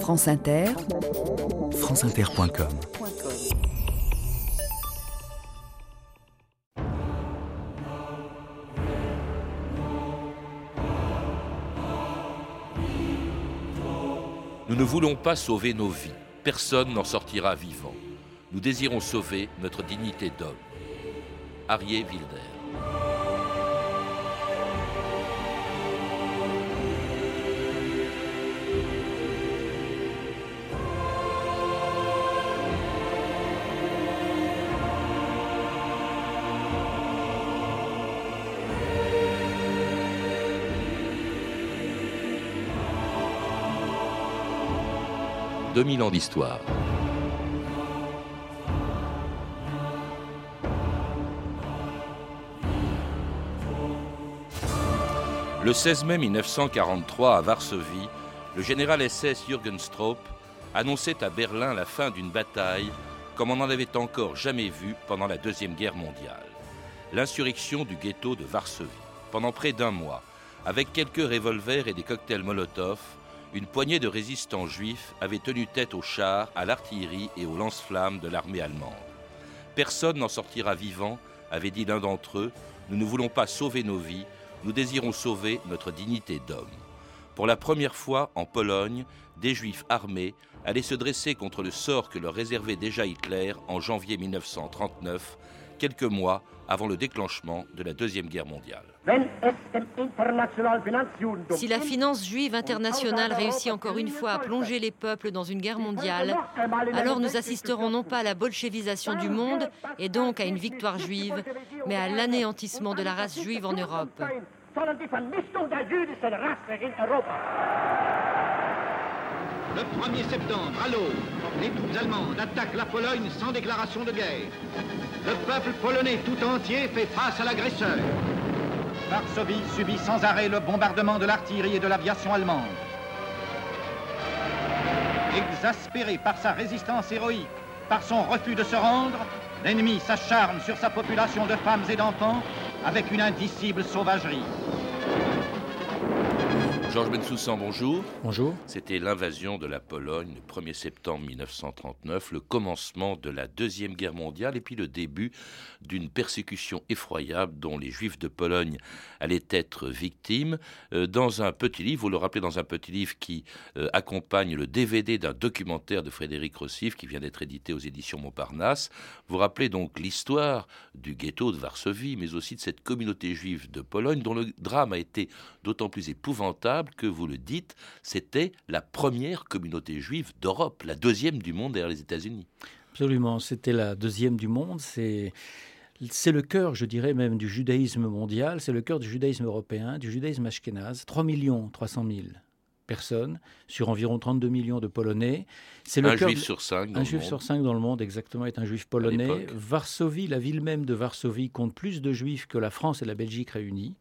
France Inter, franceinter.com Nous ne voulons pas sauver nos vies. Personne n'en sortira vivant. Nous désirons sauver notre dignité d'homme. Arié Wilder. 2000 ans d'histoire. Le 16 mai 1943, à Varsovie, le général SS Jürgen Stroop annonçait à Berlin la fin d'une bataille comme on n'en avait encore jamais vu pendant la Deuxième Guerre mondiale. L'insurrection du ghetto de Varsovie. Pendant près d'un mois, avec quelques revolvers et des cocktails Molotov, une poignée de résistants juifs avait tenu tête aux chars, à l'artillerie et aux lance-flammes de l'armée allemande. Personne n'en sortira vivant, avait dit l'un d'entre eux. Nous ne voulons pas sauver nos vies, nous désirons sauver notre dignité d'homme. Pour la première fois en Pologne, des juifs armés allaient se dresser contre le sort que leur réservait déjà Hitler en janvier 1939, quelques mois avant le déclenchement de la Deuxième Guerre mondiale. Si la finance juive internationale réussit encore une fois à plonger les peuples dans une guerre mondiale, alors nous assisterons non pas à la bolchevisation du monde et donc à une victoire juive, mais à l'anéantissement de la race juive en Europe. Le 1er septembre, à l'eau, les troupes allemandes attaquent la Pologne sans déclaration de guerre. Le peuple polonais tout entier fait face à l'agresseur. Varsovie subit sans arrêt le bombardement de l'artillerie et de l'aviation allemande. Exaspéré par sa résistance héroïque, par son refus de se rendre, l'ennemi s'acharne sur sa population de femmes et d'enfants avec une indicible sauvagerie. Georges Bensoussan, bonjour. Bonjour. C'était l'invasion de la Pologne le 1er septembre 1939, le commencement de la Deuxième Guerre mondiale et puis le début d'une persécution effroyable dont les Juifs de Pologne allaient être victimes. Euh, dans un petit livre, vous le rappelez, dans un petit livre qui euh, accompagne le DVD d'un documentaire de Frédéric Rossif qui vient d'être édité aux éditions Montparnasse, vous rappelez donc l'histoire du ghetto de Varsovie, mais aussi de cette communauté juive de Pologne dont le drame a été d'autant plus épouvantable que vous le dites, c'était la première communauté juive d'Europe, la deuxième du monde derrière les États-Unis. Absolument, c'était la deuxième du monde. C'est c'est le cœur, je dirais même, du judaïsme mondial, c'est le cœur du judaïsme européen, du judaïsme ashkénaze. 3 millions 300 000 personnes sur environ 32 millions de Polonais. C'est le un juif sur cinq. Dans un juif sur cinq dans le monde, exactement, est un juif polonais. Varsovie, la ville même de Varsovie, compte plus de juifs que la France et la Belgique réunis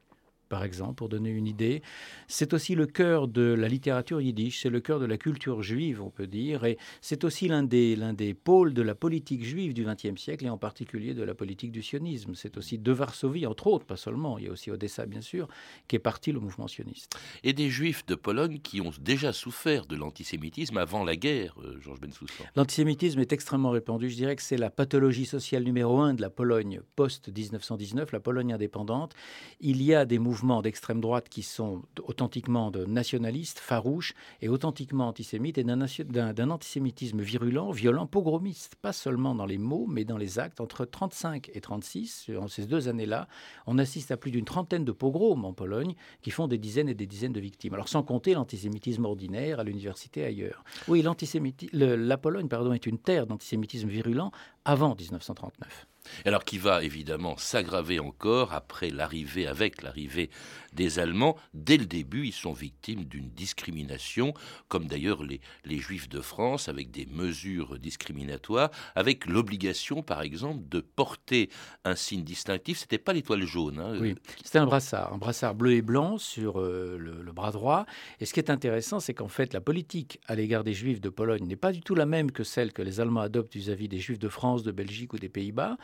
par exemple, pour donner une idée. C'est aussi le cœur de la littérature yiddish, c'est le cœur de la culture juive, on peut dire, et c'est aussi l'un des, l'un des pôles de la politique juive du XXe siècle, et en particulier de la politique du sionisme. C'est aussi de Varsovie, entre autres, pas seulement, il y a aussi Odessa, bien sûr, qui est parti le mouvement sioniste. Et des juifs de Pologne qui ont déjà souffert de l'antisémitisme avant la guerre, euh, Georges Bensoussan. L'antisémitisme est extrêmement répandu, je dirais que c'est la pathologie sociale numéro un de la Pologne post-1919, la Pologne indépendante. Il y a des mouvements d'extrême droite qui sont authentiquement de nationalistes, farouches et authentiquement antisémites, et d'un antisémitisme virulent, violent, pogromiste, pas seulement dans les mots, mais dans les actes. Entre 35 et 36, en ces deux années-là, on assiste à plus d'une trentaine de pogroms en Pologne qui font des dizaines et des dizaines de victimes. Alors sans compter l'antisémitisme ordinaire à l'université ailleurs. Oui, la Pologne pardon, est une terre d'antisémitisme virulent avant 1939 alors qui va évidemment s'aggraver encore après l'arrivée, avec l'arrivée des Allemands. Dès le début, ils sont victimes d'une discrimination, comme d'ailleurs les, Juifs de France, avec des mesures discriminatoires, avec l'obligation, par exemple, de porter un signe distinctif. C'était pas l'étoile jaune. Hein, oui, c'était un brassard, un brassard bleu et blanc sur euh, le, bras droit. Et ce qui est intéressant, c'est qu'en fait, la politique à l'égard des Juifs de Pologne n'est pas du tout la même que celle que les Allemands adoptent vis-à-vis -vis des Juifs de France, de Belgique ou des Pays-Bas.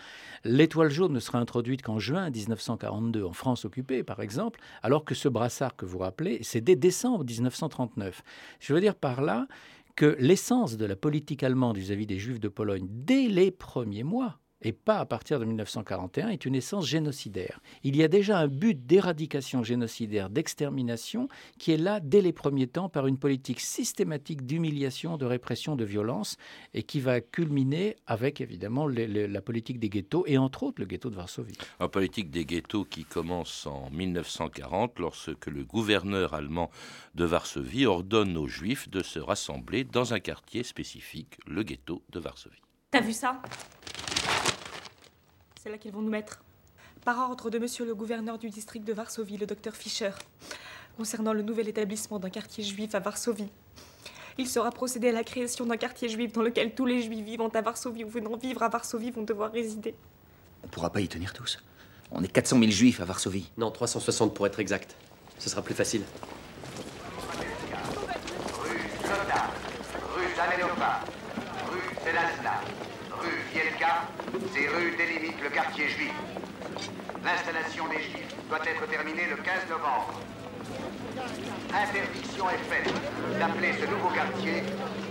L'étoile jaune ne sera introduite qu'en juin 1942 en France occupée, par exemple, alors que ce brassard que vous rappelez, c'est dès décembre 1939. Je veux dire par là que l'essence de la politique allemande vis-à-vis des Juifs de Pologne, dès les premiers mois, et pas à partir de 1941, est une essence génocidaire. Il y a déjà un but d'éradication génocidaire, d'extermination, qui est là dès les premiers temps par une politique systématique d'humiliation, de répression, de violence, et qui va culminer avec évidemment la politique des ghettos, et entre autres le ghetto de Varsovie. La politique des ghettos qui commence en 1940, lorsque le gouverneur allemand de Varsovie ordonne aux Juifs de se rassembler dans un quartier spécifique, le ghetto de Varsovie. T'as vu ça? C'est là qu'ils vont nous mettre. Par ordre de monsieur le gouverneur du district de Varsovie, le docteur Fischer, concernant le nouvel établissement d'un quartier juif à Varsovie. Il sera procédé à la création d'un quartier juif dans lequel tous les juifs vivant à Varsovie ou venant vivre à Varsovie vont devoir résider. On pourra pas y tenir tous. On est 400 000 juifs à Varsovie. Non, 360 pour être exact. Ce sera plus facile. Rue Soda, rue ces rues délimitent le quartier juif. L'installation des juifs doit être terminée le 15 novembre. Interdiction est faite d'appeler ce nouveau quartier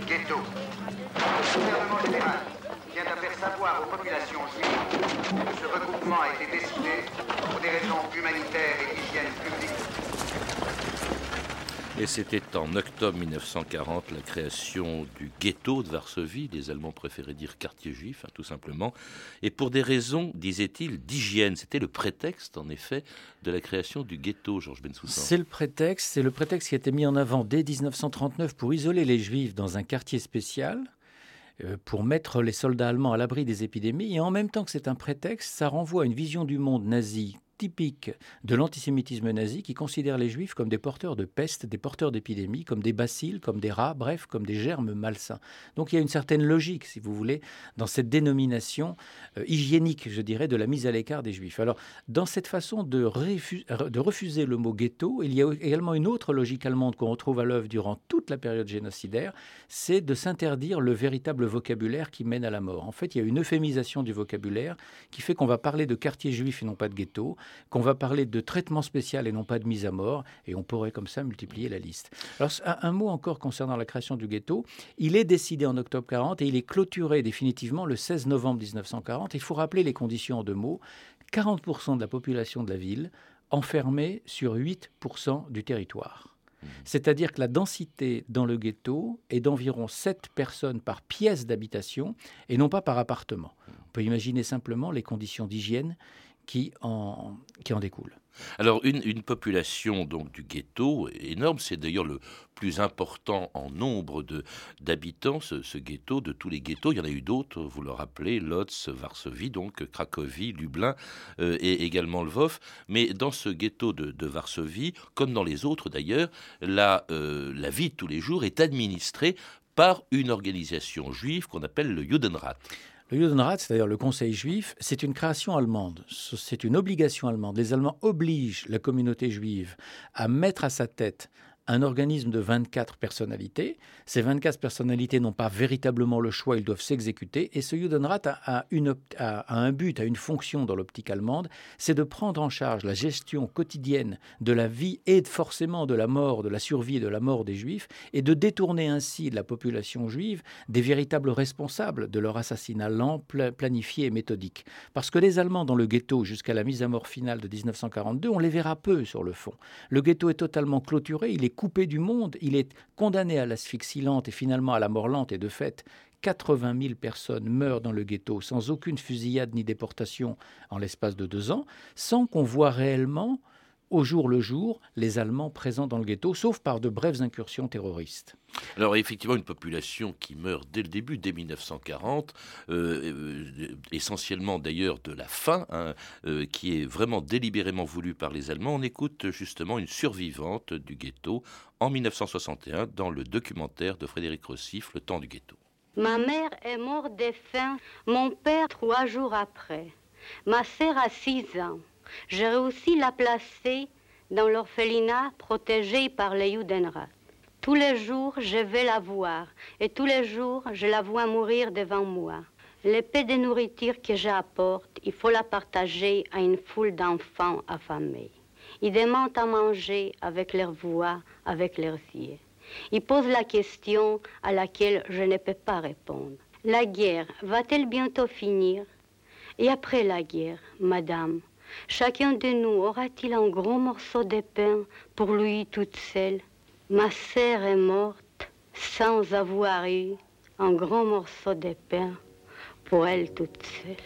ghetto. Le gouvernement général vient à faire savoir aux populations juives que ce regroupement a été décidé pour des raisons humanitaires et d'hygiène publique. Et c'était en octobre 1940 la création du ghetto de Varsovie, les Allemands préféraient dire quartier juif, hein, tout simplement, et pour des raisons, disait-il, d'hygiène. C'était le prétexte, en effet, de la création du ghetto, Georges Bensoussan. C'est le prétexte, c'est le prétexte qui a été mis en avant dès 1939 pour isoler les juifs dans un quartier spécial euh, pour mettre les soldats allemands à l'abri des épidémies. Et en même temps que c'est un prétexte, ça renvoie à une vision du monde nazi typique de l'antisémitisme nazi qui considère les juifs comme des porteurs de peste, des porteurs d'épidémies, comme des bacilles, comme des rats, bref, comme des germes malsains. Donc il y a une certaine logique, si vous voulez, dans cette dénomination euh, hygiénique, je dirais, de la mise à l'écart des juifs. Alors, dans cette façon de, de refuser le mot ghetto, il y a également une autre logique allemande qu'on retrouve à l'œuvre durant toute la période génocidaire, c'est de s'interdire le véritable vocabulaire qui mène à la mort. En fait, il y a une euphémisation du vocabulaire qui fait qu'on va parler de quartier juif et non pas de ghetto qu'on va parler de traitement spécial et non pas de mise à mort, et on pourrait comme ça multiplier la liste. Alors un, mot encore concernant la création du ghetto. Il est décidé en octobre 40 et il est clôturé définitivement le 16 novembre 1940. Il faut rappeler les conditions en deux mots. 40% de la population de la ville enfermée sur 8% du territoire. Mmh. C'est-à-dire que la densité dans le ghetto est d'environ 7 personnes par pièce d'habitation et non pas par appartement. On peut imaginer simplement les conditions d'hygiène qui en, qui en découle. Alors une, une, population donc du ghetto énorme, c'est d'ailleurs le plus important en nombre de d'habitants ce, ce, ghetto de tous les ghettos. Il y en a eu d'autres, vous le rappelez, Lodz, Varsovie, donc Cracovie, Lublin euh, et également Lvov. Mais dans ce ghetto de, de Varsovie, comme dans les autres d'ailleurs, la, euh, la vie de tous les jours est administrée par une organisation juive qu'on appelle le Judenrat. Le Judenrat, c'est-à-dire le Conseil juif, c'est une création allemande, c'est une obligation allemande. Les Allemands obligent la communauté juive à mettre à sa tête un organisme de 24 personnalités. Ces 24 personnalités n'ont pas véritablement le choix, ils doivent s'exécuter. Et ce Judenrat a, un but, a une fonction dans l'optique allemande, c'est de prendre en charge la gestion quotidienne de la vie et forcément de la mort, de la survie et de la mort des Juifs, et de détourner ainsi la population juive des véritables responsables de leur assassinat lent, planifié et méthodique. Parce que les Allemands dans le ghetto, jusqu'à la mise à mort finale de 1942, on les verra peu sur le fond. Le ghetto est totalement clôturé, il est coupé du monde, il est condamné à l'asphyxie lente et finalement à la mort lente, et de fait, 80 000 personnes meurent dans le ghetto sans aucune fusillade ni déportation en l'espace de deux ans, sans qu'on voit réellement au jour le jour les Allemands présents dans le ghetto, sauf par de brèves incursions terroristes. Alors effectivement, une population qui meurt dès le début, dès 1940, euh, euh, essentiellement d'ailleurs de la faim, hein, euh, qui est vraiment délibérément voulue par les Allemands. On écoute justement une survivante du ghetto en 1961 dans le documentaire de Frédéric Rossif, Le temps du ghetto. Ma mère est morte de faim, mon père trois jours après. Ma sœur a six ans. J'ai réussi la placer dans l'orphelinat protégé par les Judenrat. Tous les jours, je vais la voir et tous les jours, je la vois mourir devant moi. L'épée de nourriture que j'apporte, il faut la partager à une foule d'enfants affamés. Ils demandent à manger avec leur voix, avec leurs yeux. Ils posent la question à laquelle je ne peux pas répondre. La guerre va-t-elle bientôt finir? Et après la guerre, madame, chacun de nous aura-t-il un gros morceau de pain pour lui toute seule? Ma sœur est morte sans avoir eu un grand morceau de pain pour elle toute seule.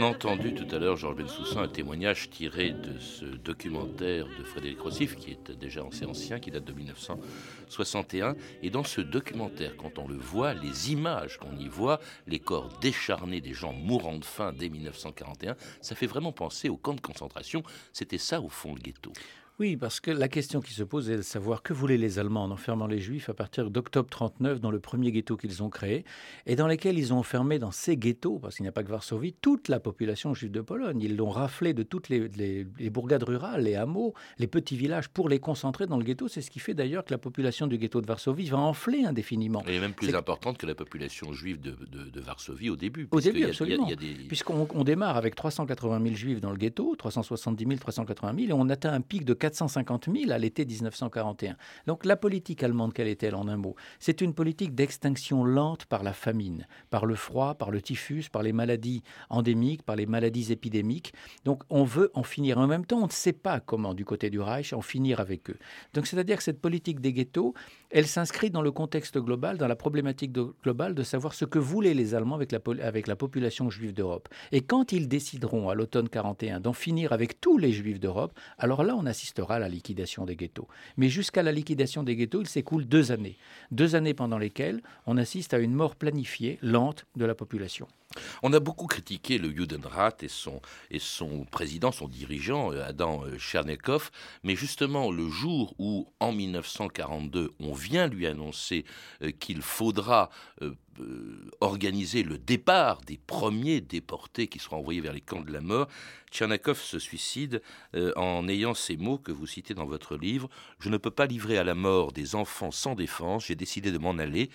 On a entendu tout à l'heure, Georges Bensoussan, un témoignage tiré de ce documentaire de Frédéric Rossif, qui est déjà assez ancien, qui date de 1961. Et dans ce documentaire, quand on le voit, les images qu'on y voit, les corps décharnés des gens mourant de faim dès 1941, ça fait vraiment penser au camp de concentration. C'était ça, au fond, le ghetto. Oui, parce que la question qui se pose est de savoir que voulaient les Allemands en enfermant les Juifs à partir d'octobre 39 dans le premier ghetto qu'ils ont créé et dans lequel ils ont enfermé dans ces ghettos, parce qu'il n'y a pas que Varsovie, toute la population juive de Pologne. Ils l'ont raflé de toutes les, les, bourgades rurales, les hameaux, les petits villages pour les concentrer dans le ghetto. C'est ce qui fait d'ailleurs que la population du ghetto de Varsovie va enfler indéfiniment. Elle est même plus importante que la population juive de, de, Varsovie au début. Au début, absolument. Puisqu'on démarre avec 380 000 juifs dans le ghetto, 370 000, 380 000, et on atteint un pic de 450 000 à l'été 1941. Donc la politique allemande, quelle est-elle en un mot? C'est une politique d'extinction lente par la famine, par le froid, par le typhus, par les maladies endémiques, par les maladies épidémiques. Donc on veut en finir. En même temps, on ne sait pas comment, du côté du Reich, en finir avec eux. Donc c'est-à-dire que cette politique des ghettos, elle s'inscrit dans le contexte global, dans la problématique globale de savoir ce que voulaient les Allemands avec la, avec la population juive d'Europe. Et quand ils décideront à l'automne 41 d'en finir avec tous les juifs d'Europe, alors là on assistera à la liquidation des ghettos. Mais jusqu'à la liquidation des ghettos, il s'écoule deux années. Deux années pendant lesquelles on assiste à une mort planifiée, lente de la population. On a beaucoup critiqué le Judenrat et son, et son président, son dirigeant, euh, Adam euh, Chernekov, mais justement le jour où, en 1942, on vient lui annoncer euh, qu'il faudra organiser le départ des premiers déportés qui seront envoyés vers les camps de la mort, Tchernakov se suicide en ayant ces mots que vous citez dans votre livre Je ne peux pas livrer à la mort des enfants sans défense, j'ai décidé de m'en aller.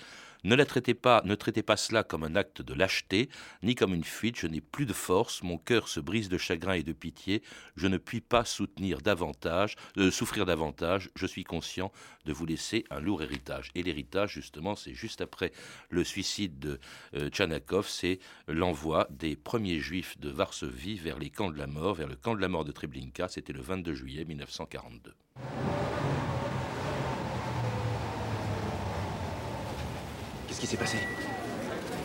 Ne, la traitez pas, ne traitez pas cela comme un acte de lâcheté, ni comme une fuite. Je n'ai plus de force, mon cœur se brise de chagrin et de pitié. Je ne puis pas soutenir davantage, euh, souffrir davantage. Je suis conscient de vous laisser un lourd héritage. Et l'héritage, justement, c'est juste après le suicide de euh, Tchanakov, c'est l'envoi des premiers juifs de Varsovie vers les camps de la mort, vers le camp de la mort de Treblinka. C'était le 22 juillet 1942. Qu'est-ce qui s'est passé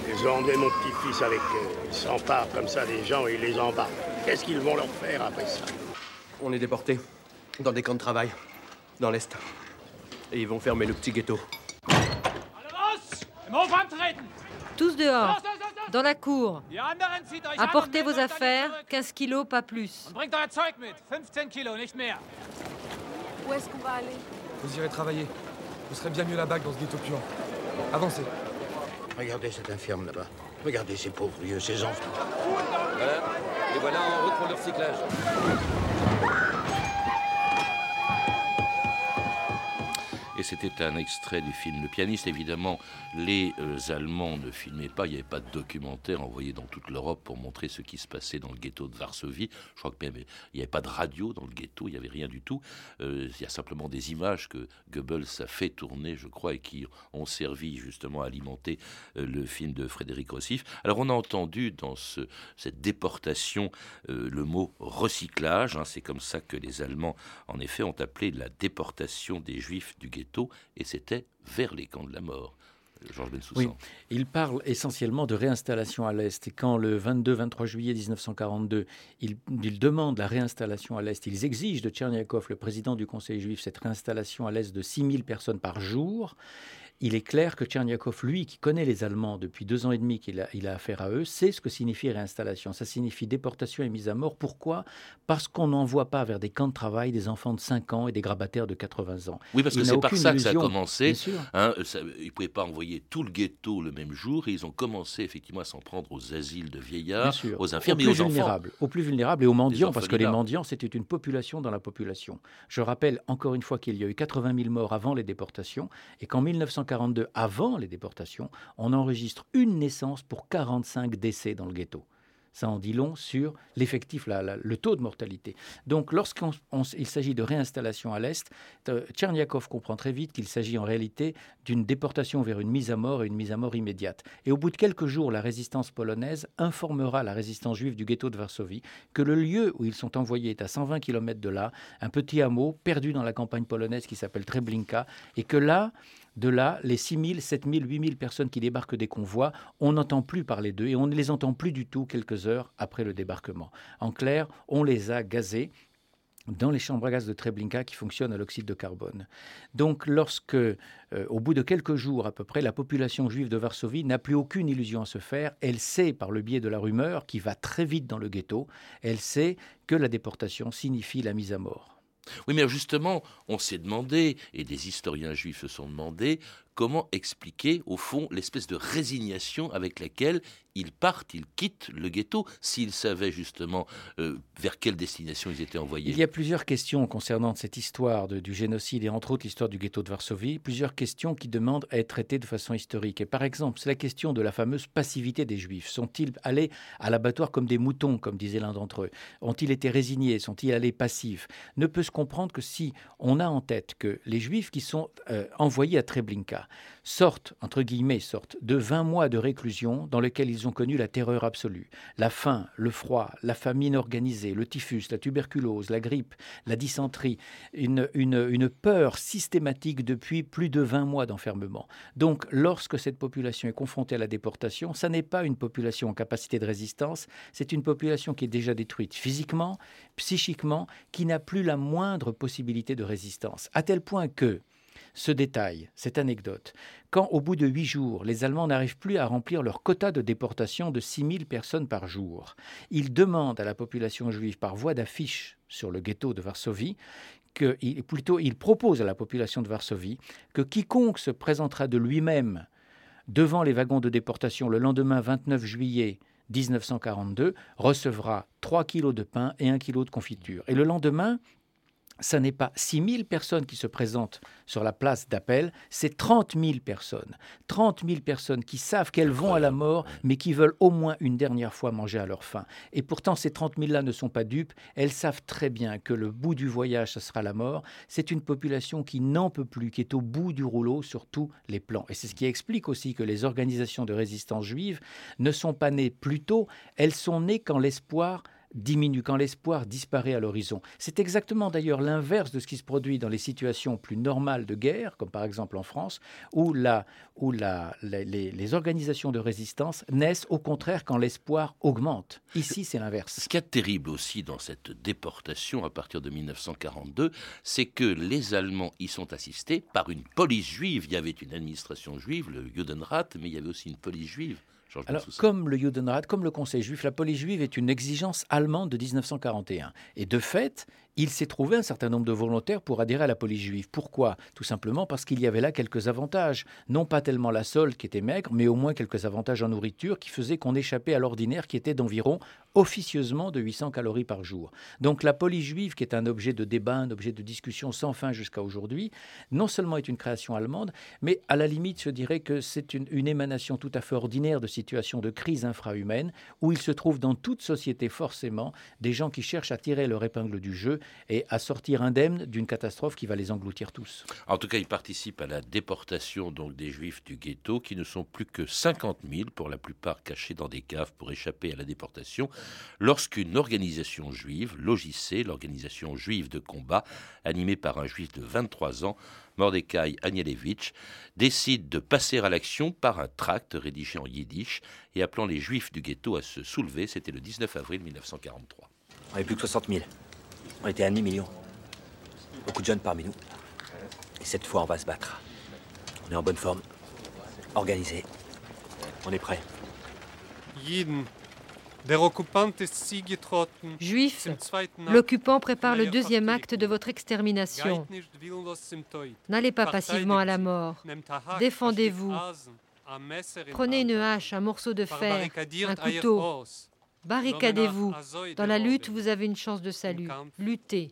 Ils ont emmené mon petit-fils avec eux. Ils s'emparent comme ça des gens et ils les embarquent. Qu'est-ce qu'ils vont leur faire après ça On est déportés. Dans des camps de travail. Dans l'Est. Et ils vont fermer le petit ghetto. Tous dehors. Dans la cour. Apportez vos affaires, 15 kilos, pas plus. Où est-ce qu'on va aller? Vous irez travailler. Vous serez bien mieux là-bas que dans ce ghetto puant. Avancez. Regardez cet infirme là-bas. Regardez ces pauvres vieux, ces enfants. Voilà. Et voilà en route pour le recyclage. C'était un extrait du film Le pianiste. Évidemment, les euh, Allemands ne filmaient pas. Il n'y avait pas de documentaire envoyé dans toute l'Europe pour montrer ce qui se passait dans le ghetto de Varsovie. Je crois qu'il n'y avait pas de radio dans le ghetto. Il n'y avait rien du tout. Euh, il y a simplement des images que Goebbels a fait tourner, je crois, et qui ont servi justement à alimenter euh, le film de Frédéric Rossif. Alors, on a entendu dans ce, cette déportation le mot recyclage. Hein. C'est comme ça que les Allemands, en effet, ont appelé la déportation des Juifs du ghetto et c'était vers les camps de la mort. Georges Oui, il parle essentiellement de réinstallation à l'Est. Quand le 22-23 juillet 1942, il, il, demande la réinstallation à l'Est, ils exigent de Tcherniakov, le président du Conseil juif, cette réinstallation à l'Est de 6000 personnes par jour. Il est clair que Tcherniakov, lui, qui connaît les Allemands depuis deux ans et demi qu'il a, il a affaire à eux, sait ce que signifie réinstallation. Ça signifie déportation et mise à mort. Pourquoi? Parce qu'on n'envoie pas vers des camps de travail des enfants de 5 ans et des grabataires de 80 ans. Oui, parce Il que c'est par ça que ça a commencé. Bien sûr. Hein, ça- ils ne pouvaient pas envoyer tout le ghetto le même jour et ils ont commencé effectivement à s'en prendre aux asiles de vieillards, aux infirmes aux et plus aux enfants. vulnérables, aux plus vulnérables et aux mendiants, parce que les mendiants, c'était une population dans la population. Je rappelle encore une fois qu'il y a eu 80 000 morts avant les déportations et qu'en 1942, avant les déportations, on enregistre une naissance pour 45 décès dans le ghetto. Ça en dit long sur l'effectif, le taux de mortalité. Donc, lorsqu'il s'agit de réinstallation à l'Est, euh, Tcherniakov comprend très vite qu'il s'agit en réalité d'une déportation vers une mise à mort et une mise à mort immédiate. Et au bout de quelques jours, la résistance polonaise informera la résistance juive du ghetto de Varsovie que le lieu où ils sont envoyés est à 120 km de là, un petit hameau perdu dans la campagne polonaise qui s'appelle Treblinka, et que là, de là, les 6 000, 7 000, 8 000 personnes qui débarquent des convois, on n'entend plus parler d'eux et on ne les entend plus du tout quelques heures après le débarquement. En clair, on les a gazés dans les chambres à gaz de Treblinka qui fonctionnent à l'oxyde de carbone. Donc lorsque, euh, au bout de quelques jours à peu près, la population juive de Varsovie n'a plus aucune illusion à se faire, elle sait par le biais de la rumeur qui va très vite dans le ghetto, elle sait que la déportation signifie la mise à mort. Oui, mais justement, on s'est demandé, et des historiens juifs se sont demandé, comment expliquer, au fond, l'espèce de résignation avec laquelle ils partent, ils quittent le ghetto, s'ils savaient justement euh, vers quelle destination ils étaient envoyés? Il y a plusieurs questions concernant cette histoire du génocide et entre autres l'histoire du ghetto de Varsovie, plusieurs questions qui demandent à être traitées de façon historique. Et par exemple, c'est la question de la fameuse passivité des Juifs. Sont-ils allés à l'abattoir comme des moutons, comme disait l'un d'entre eux? Ont-ils été résignés? Sont-ils allés passifs? Ne peut se comprendre que si on a en tête que les Juifs qui sont euh, envoyés à Treblinka sortent, entre guillemets, sortent de 20 mois de réclusion dans lesquels ils ont connu la terreur absolue, la faim, le froid, la famine organisée, le typhus, la tuberculose, la grippe, la dysenterie, une, une, une peur systématique depuis plus de 20 mois d'enfermement. Donc, lorsque cette population est confrontée à la déportation, ça n'est pas une population en capacité de résistance, c'est une population qui est déjà détruite physiquement, psychiquement, qui n'a plus la moindre possibilité de résistance. À tel point que, ce détail, cette anecdote, quand au bout de huit jours, les Allemands n'arrivent plus à remplir leur quota de déportation de 6000 personnes par jour, ils demandent à la population juive par voie d'affiche sur le ghetto de Varsovie que, plutôt, ils proposent à la population de Varsovie que quiconque se présentera de lui-même devant les wagons de déportation le lendemain 29 juillet 1942 recevra 3 kilos de pain et 1 kilo de confiture. Et le lendemain, ça n'est pas 6 000 personnes qui se présentent sur la place d'appel, c'est 30 000 personnes. 30 000 personnes qui savent qu'elles vont à la mort, mais qui veulent au moins une dernière fois manger à leur faim. Et pourtant, ces 30 000-là ne sont pas dupes. Elles savent très bien que le bout du voyage, ce sera la mort. C'est une population qui n'en peut plus, qui est au bout du rouleau sur tous les plans. Et c'est ce qui explique aussi que les organisations de résistance juive ne sont pas nées plus tôt, elles sont nées quand l'espoir diminue, quand l'espoir disparaît à l'horizon. C'est exactement d'ailleurs l'inverse de ce qui se produit dans les situations plus normales de guerre, comme par exemple en France, où, la, où la, les, les organisations de résistance naissent au contraire quand l'espoir augmente. Ici, c'est l'inverse. Ce a de terrible aussi dans cette déportation à partir de 1942, c'est que les Allemands y sont assistés par une police juive. Il y avait une administration juive, le Judenrat, mais il y avait aussi une police juive. Alors, comme le Judenrat, comme le Conseil juif, la police juive est une exigence allemande de 1941. Et de fait, il s'est trouvé un certain nombre de volontaires pour adhérer à la police juive. Pourquoi? Tout simplement parce qu'il y avait là quelques avantages. Non pas tellement la solde qui était maigre, mais au moins quelques avantages en nourriture qui faisaient qu'on échappait à l'ordinaire qui était d'environ officieusement de 800 calories par jour. Donc la police juive, qui est un objet de débat, un objet de discussion sans fin jusqu'à aujourd'hui, non seulement est une création allemande, mais à la limite, je dirais que c'est une, une émanation tout à fait ordinaire de situations de crise infrahumaine, où il se trouve dans toute société forcément des gens qui cherchent à tirer leur épingle du jeu et à sortir indemnes d'une catastrophe qui va les engloutir tous. En tout cas, ils participent à la déportation donc des Juifs du ghetto, qui ne sont plus que 50 000, pour la plupart cachés dans des caves pour échapper à la déportation, lorsqu'une organisation juive, l'OJC, l'organisation juive de combat, animée par un juif de 23 ans, Mordecai Anielewitsch, décide de passer à l'action par un tract rédigé en yiddish et appelant les Juifs du ghetto à se soulever. C'était le 19 avril 1943. On est plus que 60 000. On était un demi-million. Beaucoup de jeunes parmi nous. Et cette fois, on va se battre. On est en bonne forme. Organisé. On est prêt. Juifs, l'occupant prépare le deuxième acte de votre extermination. N'allez pas passivement à la mort. Défendez-vous. Prenez une hache, un morceau de fer, un couteau. Barricadez-vous. Dans la lutte, vous avez une chance de salut. Luttez.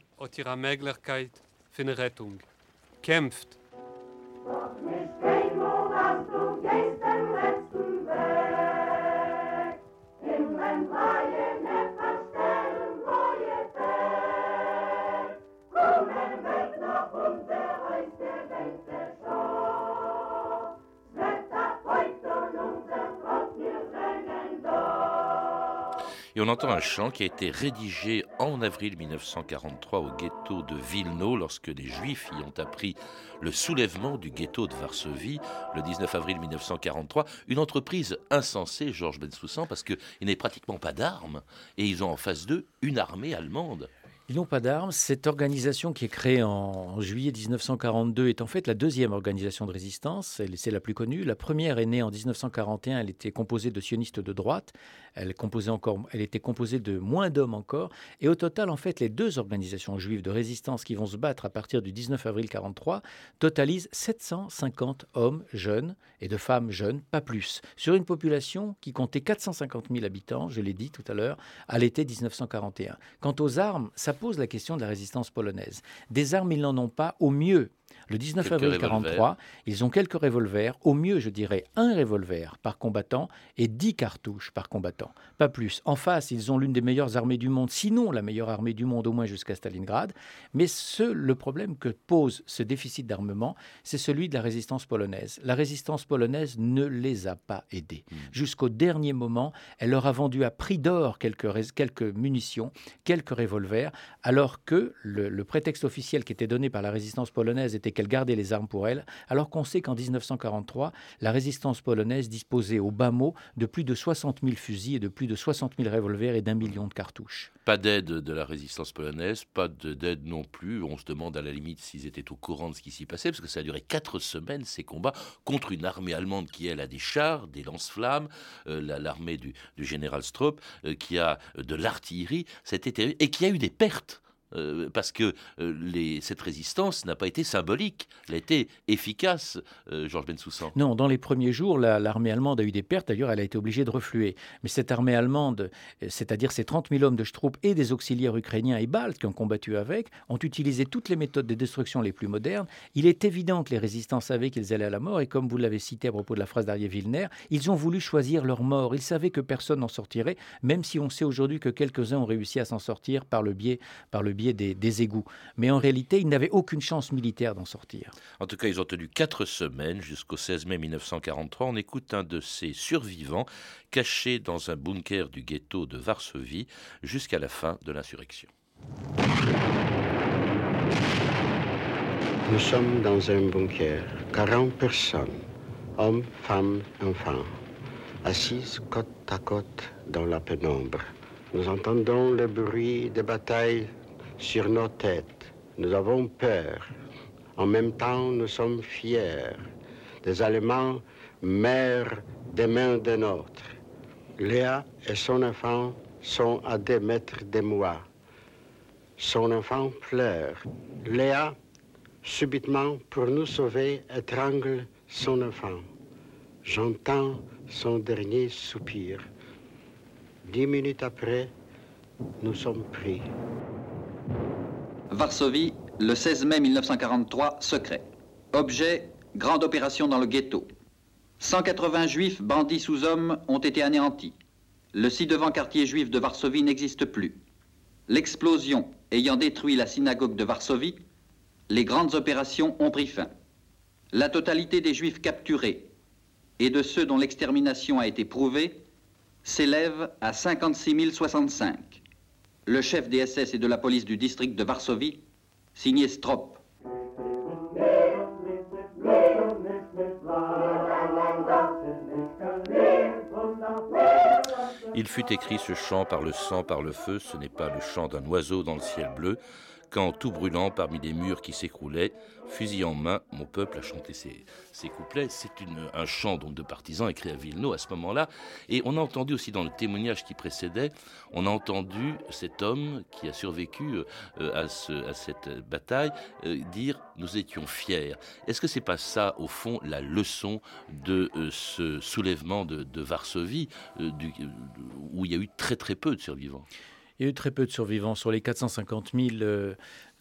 On entend un chant qui a été rédigé en avril 1943 au ghetto de Vilno lorsque les Juifs y ont appris le soulèvement du ghetto de Varsovie le 19 avril 1943. Une entreprise insensée, Georges Bensoussan, parce qu'il n'y pratiquement pas d'armes et ils ont en face d'eux une armée allemande. Ils n'ont pas d'armes. Cette organisation qui est créée en, juillet 1942 est en fait la deuxième organisation de résistance. C'est la plus connue. La première est née en 1941. Elle était composée de sionistes de droite. Elle, composait encore, elle était composée de moins d'hommes encore. Et au total, en fait, les deux organisations juives de résistance qui vont se battre à partir du 19 avril 1943 totalisent 750 hommes jeunes et de femmes jeunes, pas plus, sur une population qui comptait 450 000 habitants, je l'ai dit tout à l'heure, à l'été 1941. Quant aux armes, ça pose la question de la résistance polonaise. Des armes, ils n'en ont pas. Au mieux, le 19 avril 1943, ils ont quelques revolvers, au mieux je dirais un revolver par combattant et dix cartouches par combattant, pas plus. En face, ils ont l'une des meilleures armées du monde, sinon la meilleure armée du monde au moins jusqu'à Stalingrad. Mais ce, le problème que pose ce déficit d'armement, c'est celui de la résistance polonaise. La résistance polonaise ne les a pas aidés. Hmm. Jusqu'au dernier moment, elle leur a vendu à prix d'or quelques, quelques munitions, quelques revolvers, alors que le, le prétexte officiel qui était donné par la résistance polonaise était qu'elle gardait les armes pour elle, alors qu'on sait qu'en 1943, la résistance polonaise disposait au bas mot de plus de 60 000 fusils et de plus de 60 000 revolvers et d'un million de cartouches. Pas d'aide de la résistance polonaise, pas d'aide non plus. On se demande à la limite s'ils étaient au courant de ce qui s'y passait, parce que ça a duré quatre semaines, ces combats, contre une armée allemande qui, elle, a des chars, des lance-flammes, euh, l'armée du, général Stroop, euh, qui a de l'artillerie, c'était et qui a eu des pertes. Euh, parce que euh, cette résistance n'a pas été symbolique, elle a été efficace, euh, Georges Bensoussan. Non, dans les premiers jours, l'armée allemande a eu des pertes, d'ailleurs elle a été obligée de refluer. Mais cette armée allemande, c'est-à-dire ces 30 000 hommes de Schtroup et des auxiliaires ukrainiens et baltes qui ont combattu avec, ont utilisé toutes les méthodes de destruction les plus modernes. Il est évident que les résistants savaient qu'ils allaient à la mort, et comme vous l'avez cité à propos de la phrase d'Arié Wilner, ils ont voulu choisir leur mort. Ils savaient que personne n'en sortirait, même si on sait aujourd'hui que quelques-uns ont réussi à s'en sortir par le biais, par le des, égouts. Mais en réalité, ils n'avaient aucune chance militaire d'en sortir. En tout cas, ils ont tenu quatre semaines jusqu'au 16 mai 1943. On écoute un de ces survivants caché dans un bunker du ghetto de Varsovie jusqu'à la fin de l'insurrection. Nous sommes dans un bunker, 40 personnes, hommes, femmes, enfants, assises côte à côte dans la pénombre. Nous entendons le bruit des batailles sur nos têtes. Nous avons peur. En même temps, nous sommes fiers. Des Allemands, mères des mains des nôtres. Léa et son enfant sont à des mètres de moi. Son enfant pleure. Léa, subitement, pour nous sauver, étrangle son enfant. J'entends son dernier soupir. Dix minutes après, nous sommes pris. Varsovie, le 16 mai 1943, secret. Objet, grande opération dans le ghetto. 180 juifs bandits sous hommes ont été anéantis. Le ci-devant quartier juif de Varsovie n'existe plus. L'explosion ayant détruit la synagogue de Varsovie, les grandes opérations ont pris fin. La totalité des juifs capturés et de ceux dont l'extermination a été prouvée s'élève à 56 065 le chef des SS et de la police du district de Varsovie, signé Strop. Il fut écrit ce chant par le sang, par le feu, ce n'est pas le chant d'un oiseau dans le ciel bleu, quand, tout brûlant parmi les murs qui s'écroulaient, fusil en main, mon peuple a chanté ses, couplets. C'est un chant donc, de partisans écrit à Villeneuve à ce moment-là. Et on a entendu aussi dans le témoignage qui précédait, on a entendu cet homme qui a survécu euh, à, cette bataille euh, dire Nous étions fiers. Est-ce que c'est pas ça, au fond, la leçon de euh, ce soulèvement de, Varsovie, où il y a eu très très peu de survivants? Il y a eu très peu de survivants. Sur les 450 000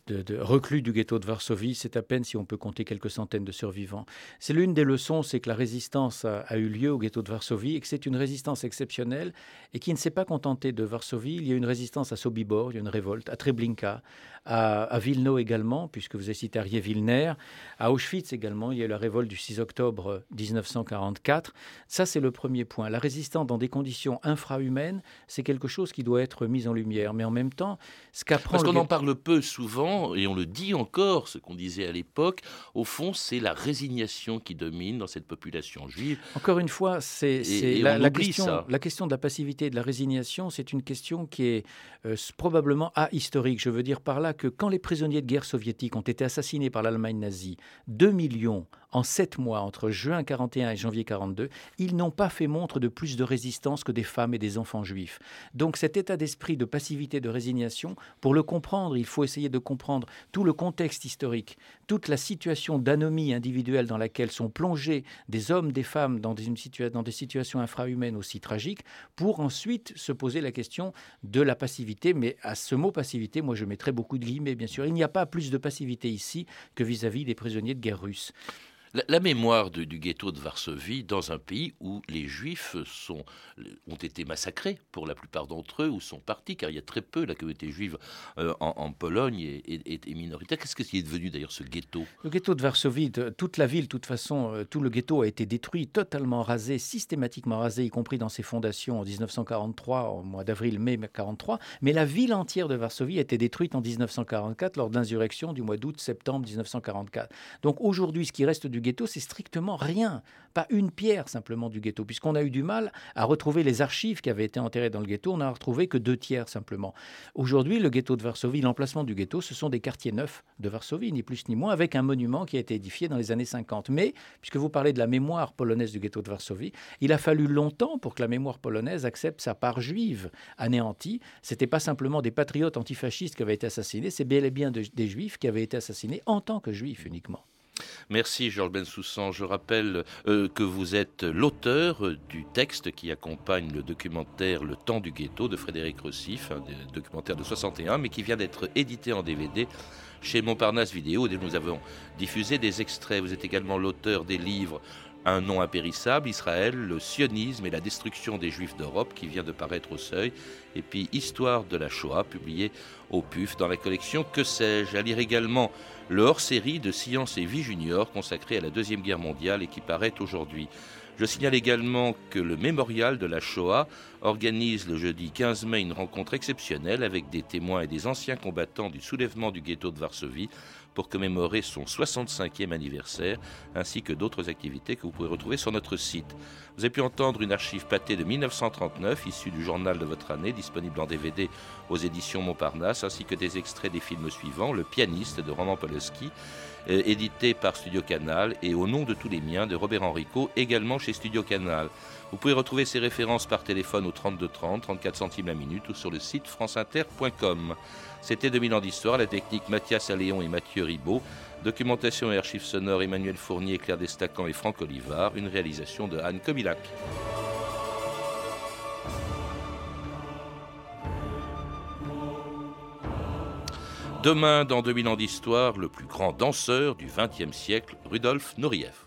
de, reclus du ghetto de Varsovie, c'est à peine si on peut compter quelques centaines de survivants. C'est l'une des leçons, c'est que la résistance a, eu lieu au ghetto de Varsovie et que c'est une résistance exceptionnelle et qui ne s'est pas contentée de Varsovie. Il y a une résistance à Sobibor, il y a une révolte, à Treblinka, à, à Vilno également, puisque vous avez cité Arié Vilner, à Auschwitz également, il y a eu la révolte du 6 octobre 1944. Ça, c'est le premier point. La résistance dans des conditions infrahumaines, c'est quelque chose qui doit être mis en lumière. Mais en même temps, ce qu'apprend... Parce qu'on en parle peu souvent, et on le dit encore, ce qu'on disait à l'époque, au fond, c'est la résignation qui domine dans cette population juive. Encore une fois, c'est la, question, la question de la passivité et de la résignation, c'est une question qui est euh, probablement ahistorique. Je veux dire par là que quand les prisonniers de guerre soviétiques ont été assassinés par l'Allemagne nazie, 2 millions en sept mois, entre juin 41 et janvier 42, ils n'ont pas fait montre de plus de résistance que des femmes et des enfants juifs. Donc cet état d'esprit de passivité, de résignation, pour le comprendre, il faut essayer de comprendre tout le contexte historique, toute la situation d'anomie individuelle dans laquelle sont plongés des hommes, des femmes dans des, dans des situations infrahumaines aussi tragiques, pour ensuite se poser la question de la passivité. Mais à ce mot passivité, moi je mettrais beaucoup de guillemets, bien sûr. Il n'y a pas plus de passivité ici que vis à -vis des prisonniers de guerre russes. La, mémoire du ghetto de Varsovie dans un pays où les juifs sont, ont été massacrés pour la plupart d'entre eux ou sont partis, car il y a très peu, la communauté juive euh, en, Pologne est, minoritaire. Qu'est-ce qui est devenu d'ailleurs ce ghetto? Le ghetto de Varsovie, toute la ville, de toute façon, euh, tout le ghetto a été détruit, totalement rasé, systématiquement rasé, y compris dans ses fondations en 1943, au mois d'avril-mai 1943. Mais la ville entière de Varsovie a été détruite en 1944 lors de l'insurrection du mois d'août-septembre 1944. Donc aujourd'hui, ce qui reste du ghetto, c'est strictement rien, pas une pierre simplement du ghetto, puisqu'on a eu du mal à retrouver les archives qui avaient été enterrées dans le ghetto, on n'a retrouvé que deux tiers simplement. Aujourd'hui, le ghetto de Varsovie, l'emplacement du ghetto, ce sont des quartiers neufs de Varsovie, ni plus ni moins, avec un monument qui a été édifié dans les années 50. Mais, puisque vous parlez de la mémoire polonaise du ghetto de Varsovie, il a fallu longtemps pour que la mémoire polonaise accepte sa part juive anéantie. C'était pas simplement des patriotes antifascistes qui avaient été assassinés, c'est bel et bien des juifs qui avaient été assassinés en tant que juifs uniquement. Merci Georges Bensoussan. Je rappelle euh, que vous êtes l'auteur du texte qui accompagne le documentaire Le temps du ghetto de Frédéric Rossif, un documentaire de 61, mais qui vient d'être édité en DVD chez Montparnasse Vidéo, nous avons diffusé des extraits. Vous êtes également l'auteur des livres un nom impérissable, Israël, le sionisme et la destruction des Juifs d'Europe qui vient de paraître au seuil, et puis Histoire de la Shoah, publié au PUF dans la collection Que sais-je À lire également le hors-série de Science et Vie Junior consacré à la Deuxième Guerre mondiale et qui paraît aujourd'hui. Je signale également que le mémorial de la Shoah organise le jeudi 15 mai une rencontre exceptionnelle avec des témoins et des anciens combattants du soulèvement du ghetto de Varsovie pour commémorer son 65e anniversaire, ainsi que d'autres activités que vous pouvez retrouver sur notre site. Vous avez pu entendre une archive pâtée de 1939, issue du journal de votre année, disponible en DVD aux éditions Montparnasse, ainsi que des extraits des films suivants, Le pianiste de Roman Polowski, euh, édité par Studio Canal, et Au nom de tous les miens de Robert Enrico, également chez Studio Canal. Vous pouvez retrouver ces références par téléphone au 32 30, 34 centimes la minute ou sur le site franceinter.com. C'était 2000 ans d'histoire, la technique Mathias Alléon et Mathieu Ribaud, documentation et archives sonores Emmanuel Fournier, Claire Destacan et Franck Olivard, une réalisation de Anne Kobilac. Demain, dans 2000 ans d'histoire, le plus grand danseur du XXe siècle, Rudolf Nureyev.